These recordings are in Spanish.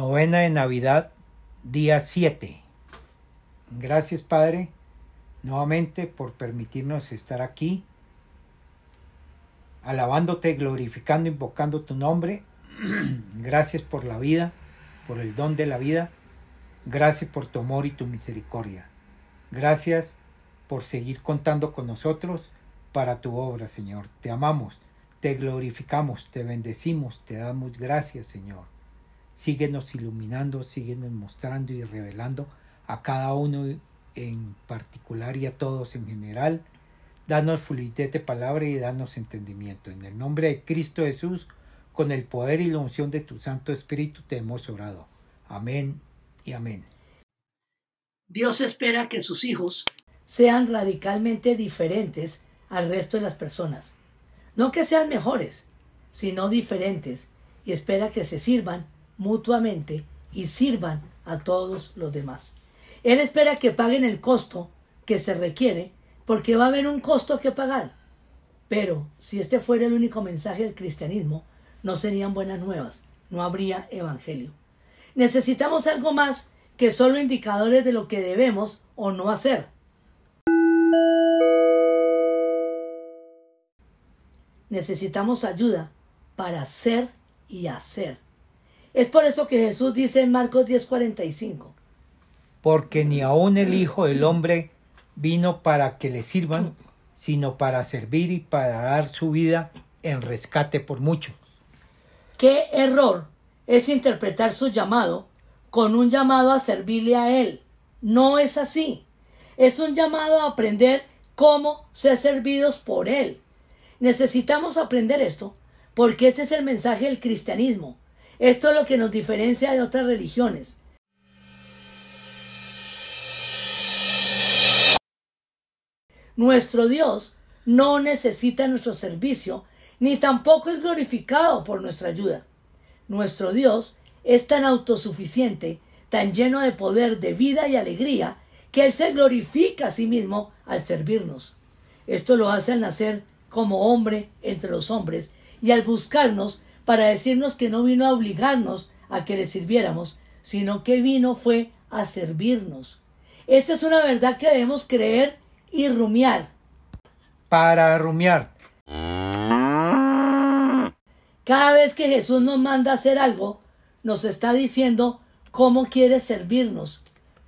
Novena de Navidad, día 7. Gracias Padre, nuevamente por permitirnos estar aquí, alabándote, glorificando, invocando tu nombre. Gracias por la vida, por el don de la vida. Gracias por tu amor y tu misericordia. Gracias por seguir contando con nosotros para tu obra, Señor. Te amamos, te glorificamos, te bendecimos, te damos gracias, Señor. Síguenos iluminando, síguenos mostrando y revelando a cada uno en particular y a todos en general. Danos fluidez de palabra y danos entendimiento. En el nombre de Cristo Jesús, con el poder y la unción de tu Santo Espíritu, te hemos orado. Amén y amén. Dios espera que sus hijos sean radicalmente diferentes al resto de las personas. No que sean mejores, sino diferentes, y espera que se sirvan mutuamente y sirvan a todos los demás. Él espera que paguen el costo que se requiere, porque va a haber un costo que pagar. Pero si este fuera el único mensaje del cristianismo, no serían buenas nuevas, no habría evangelio. Necesitamos algo más que solo indicadores de lo que debemos o no hacer. Necesitamos ayuda para ser y hacer. Es por eso que Jesús dice en Marcos 10:45. Porque ni aun el Hijo del Hombre vino para que le sirvan, sino para servir y para dar su vida en rescate por muchos. Qué error es interpretar su llamado con un llamado a servirle a Él. No es así. Es un llamado a aprender cómo ser servidos por Él. Necesitamos aprender esto porque ese es el mensaje del cristianismo. Esto es lo que nos diferencia de otras religiones. Nuestro Dios no necesita nuestro servicio, ni tampoco es glorificado por nuestra ayuda. Nuestro Dios es tan autosuficiente, tan lleno de poder, de vida y alegría, que Él se glorifica a sí mismo al servirnos. Esto lo hace al nacer como hombre entre los hombres y al buscarnos para decirnos que no vino a obligarnos a que le sirviéramos, sino que vino fue a servirnos. Esta es una verdad que debemos creer y rumiar. Para rumiar. Cada vez que Jesús nos manda a hacer algo, nos está diciendo cómo quiere servirnos.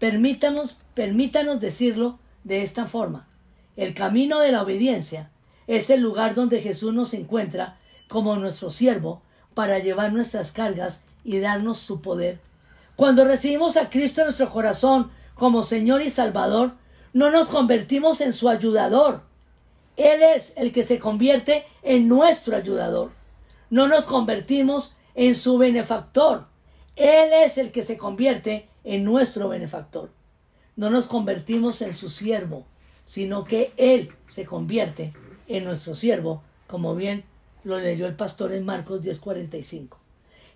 Permítanos, permítanos decirlo de esta forma. El camino de la obediencia es el lugar donde Jesús nos encuentra como nuestro siervo para llevar nuestras cargas y darnos su poder. Cuando recibimos a Cristo en nuestro corazón como Señor y Salvador, no nos convertimos en su ayudador. Él es el que se convierte en nuestro ayudador. No nos convertimos en su benefactor. Él es el que se convierte en nuestro benefactor. No nos convertimos en su siervo, sino que Él se convierte en nuestro siervo, como bien lo leyó el pastor en Marcos 10:45.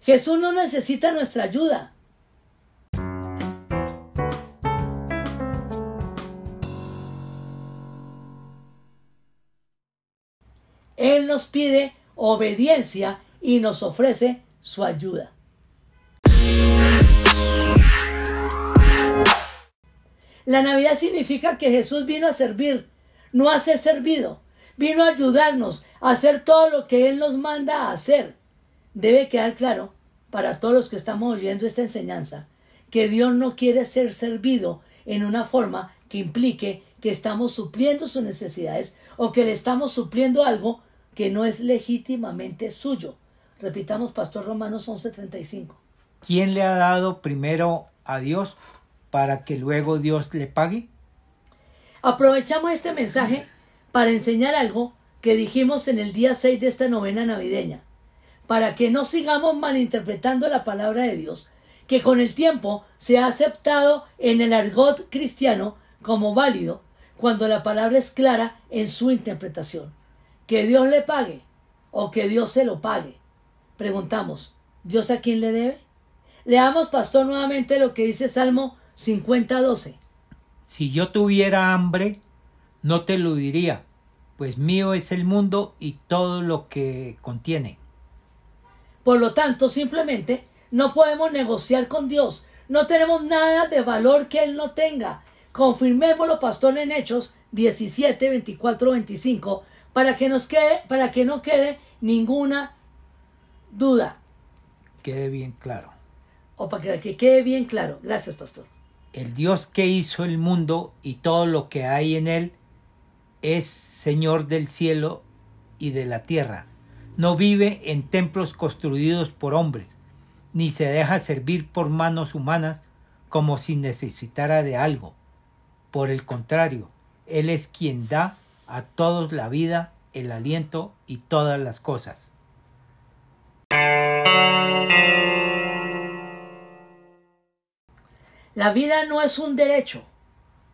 Jesús no necesita nuestra ayuda. Él nos pide obediencia y nos ofrece su ayuda. La Navidad significa que Jesús vino a servir, no a ser servido. Vino a ayudarnos a hacer todo lo que Él nos manda a hacer. Debe quedar claro para todos los que estamos oyendo esta enseñanza que Dios no quiere ser servido en una forma que implique que estamos supliendo sus necesidades o que le estamos supliendo algo que no es legítimamente suyo. Repitamos, Pastor Romanos 11:35. ¿Quién le ha dado primero a Dios para que luego Dios le pague? Aprovechamos este mensaje para enseñar algo que dijimos en el día 6 de esta novena navideña, para que no sigamos malinterpretando la palabra de Dios, que con el tiempo se ha aceptado en el argot cristiano como válido, cuando la palabra es clara en su interpretación. Que Dios le pague o que Dios se lo pague. Preguntamos, ¿Dios a quién le debe? Leamos, pastor, nuevamente lo que dice Salmo 50:12. Si yo tuviera hambre, no te lo diría, pues mío es el mundo y todo lo que contiene. Por lo tanto, simplemente No podemos negociar con Dios. No tenemos nada de valor que Él no tenga. Confirmémoslo, pastor, en Hechos 17, 24, 25, para que nos quede, para que no quede ninguna duda. Quede bien claro. O para que quede bien claro. Gracias, pastor. El Dios que hizo el mundo y todo lo que hay en él es Señor del cielo y de la tierra. No vive en templos construidos por hombres, ni se deja servir por manos humanas como si necesitara de algo. Por el contrario, Él es quien da a todos la vida, el aliento y todas las cosas. La vida no es un derecho,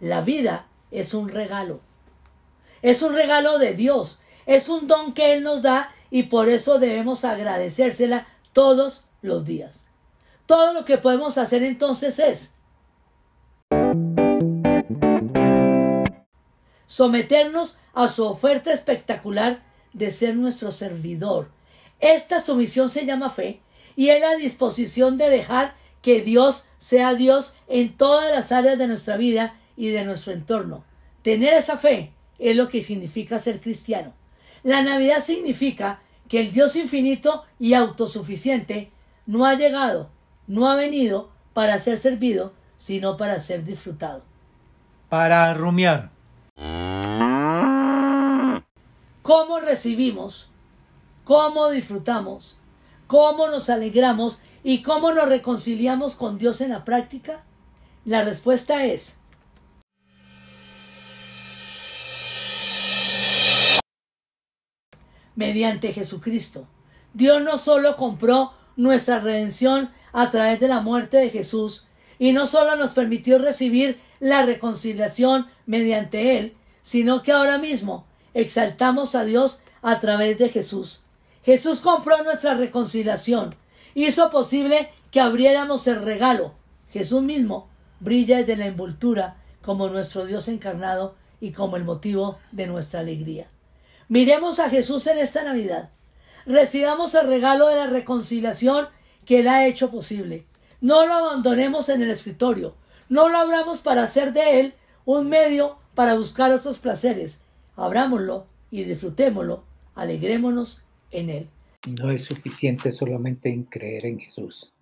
la vida es un regalo. Es un regalo de Dios, es un don que Él nos da y por eso debemos agradecérsela todos los días. Todo lo que podemos hacer entonces es someternos a su oferta espectacular de ser nuestro servidor. Esta sumisión se llama fe y es la disposición de dejar que Dios sea Dios en todas las áreas de nuestra vida y de nuestro entorno. Tener esa fe es lo que significa ser cristiano. La Navidad significa que el Dios infinito y autosuficiente no ha llegado, no ha venido para ser servido, sino para ser disfrutado. Para rumiar. ¿Cómo recibimos? ¿Cómo disfrutamos? ¿Cómo nos alegramos? ¿Y cómo nos reconciliamos con Dios en la práctica? La respuesta es mediante Jesucristo. Dios no solo compró nuestra redención a través de la muerte de Jesús, y no solo nos permitió recibir la reconciliación mediante Él, sino que ahora mismo exaltamos a Dios a través de Jesús. Jesús compró nuestra reconciliación, hizo posible que abriéramos el regalo. Jesús mismo brilla desde la envoltura como nuestro Dios encarnado y como el motivo de nuestra alegría. Miremos a Jesús en esta Navidad. Recibamos el regalo de la reconciliación que Él ha hecho posible. No lo abandonemos en el escritorio. No lo abramos para hacer de Él un medio para buscar otros placeres. Abrámoslo y disfrutémoslo. Alegrémonos en Él. No es suficiente solamente en creer en Jesús.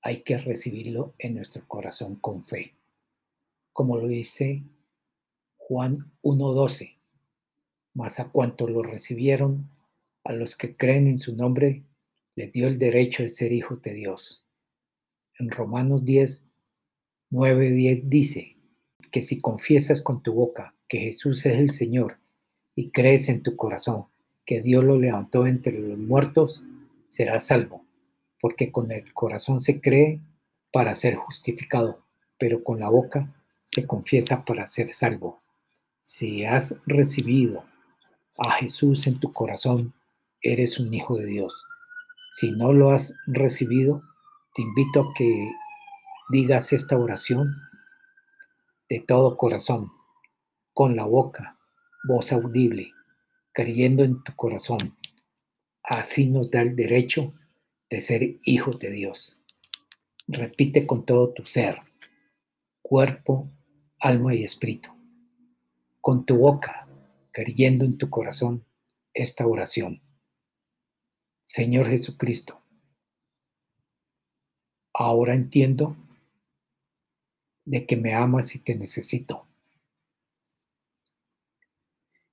Hay que recibirlo en nuestro corazón con fe. Como lo dice Juan 1.12 mas a cuantos lo recibieron, a los que creen en su nombre, les dio el derecho de ser hijos de Dios. En Romanos 10, 9, 10 dice que si confiesas con tu boca que Jesús es el Señor y crees en tu corazón que Dios lo levantó entre los muertos, serás salvo, porque con el corazón se cree para ser justificado, pero con la boca se confiesa para ser salvo. Si has recibido a Jesús en tu corazón, eres un hijo de Dios. Si no lo has recibido, te invito a que digas esta oración de todo corazón, con la boca, voz audible, creyendo en tu corazón. Así nos da el derecho de ser hijos de Dios. Repite con todo tu ser, cuerpo, alma y espíritu. Con tu boca, creyendo en tu corazón esta oración. Señor Jesucristo, ahora entiendo de que me amas y te necesito.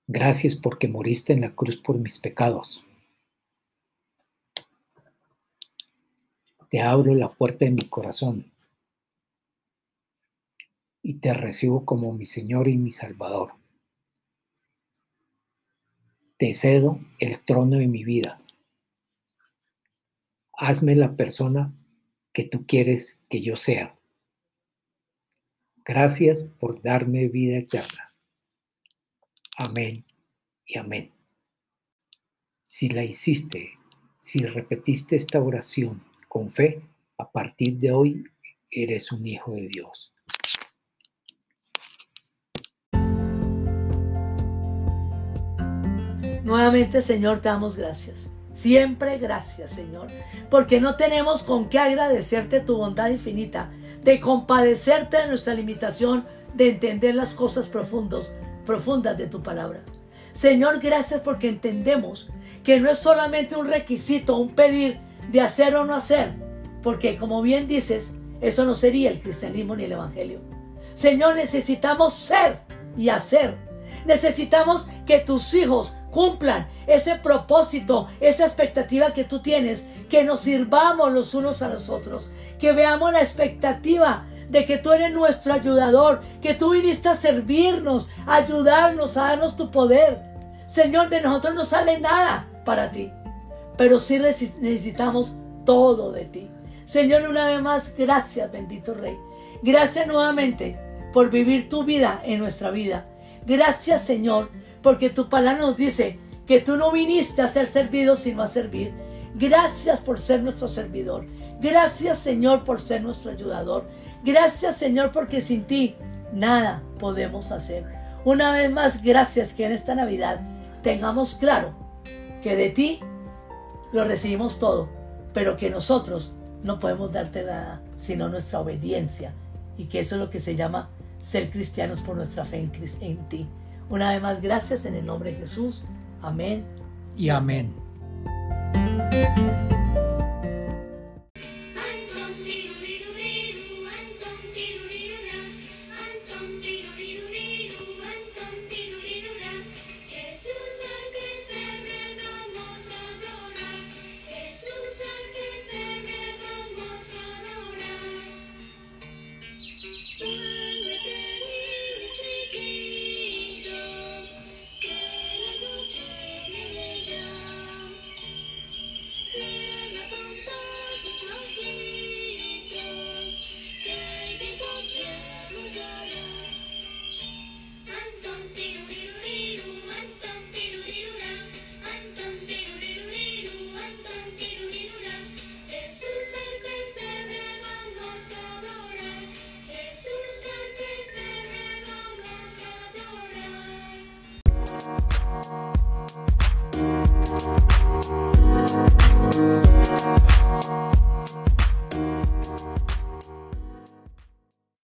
Gracias porque moriste en la cruz por mis pecados. Te abro la puerta de mi corazón y te recibo como mi Señor y mi Salvador. Te cedo el trono de mi vida. Hazme la persona que tú quieres que yo sea. Gracias por darme vida eterna. Amén y amén. Si la hiciste, si repetiste esta oración con fe, a partir de hoy eres un hijo de Dios. Nuevamente, Señor, te damos gracias. Siempre gracias, Señor, porque no tenemos con qué agradecerte tu bondad infinita, de compadecerte de nuestra limitación, de entender las cosas profundas, de tu palabra. Señor, gracias porque entendemos que no es solamente un requisito, un pedir de hacer o no hacer, porque como bien dices, eso no sería el cristianismo ni el evangelio. Señor, necesitamos ser y hacer. Necesitamos que tus hijos cumplan ese propósito, esa expectativa que tú tienes, que nos sirvamos los unos a los otros, que veamos la expectativa de que tú eres nuestro ayudador, que tú viniste a servirnos, a ayudarnos, a darnos tu poder. Señor, de nosotros no sale nada para ti, pero sí necesitamos todo de ti. Señor, una vez más, gracias, bendito Rey. Gracias nuevamente por vivir tu vida en nuestra vida. Gracias, Señor, porque tu palabra nos dice que tú no viniste a ser servido, sino a servir. Gracias por ser nuestro servidor. Gracias, Señor, por ser nuestro ayudador. Gracias Señor porque sin ti nada podemos hacer. Una vez más, gracias que en esta Navidad tengamos claro que de ti lo recibimos todo, pero que nosotros no podemos darte nada sino nuestra obediencia y que eso es lo que se llama ser cristianos por nuestra fe en, en ti. Una vez más, gracias en el nombre de Jesús. Amén. Y amén.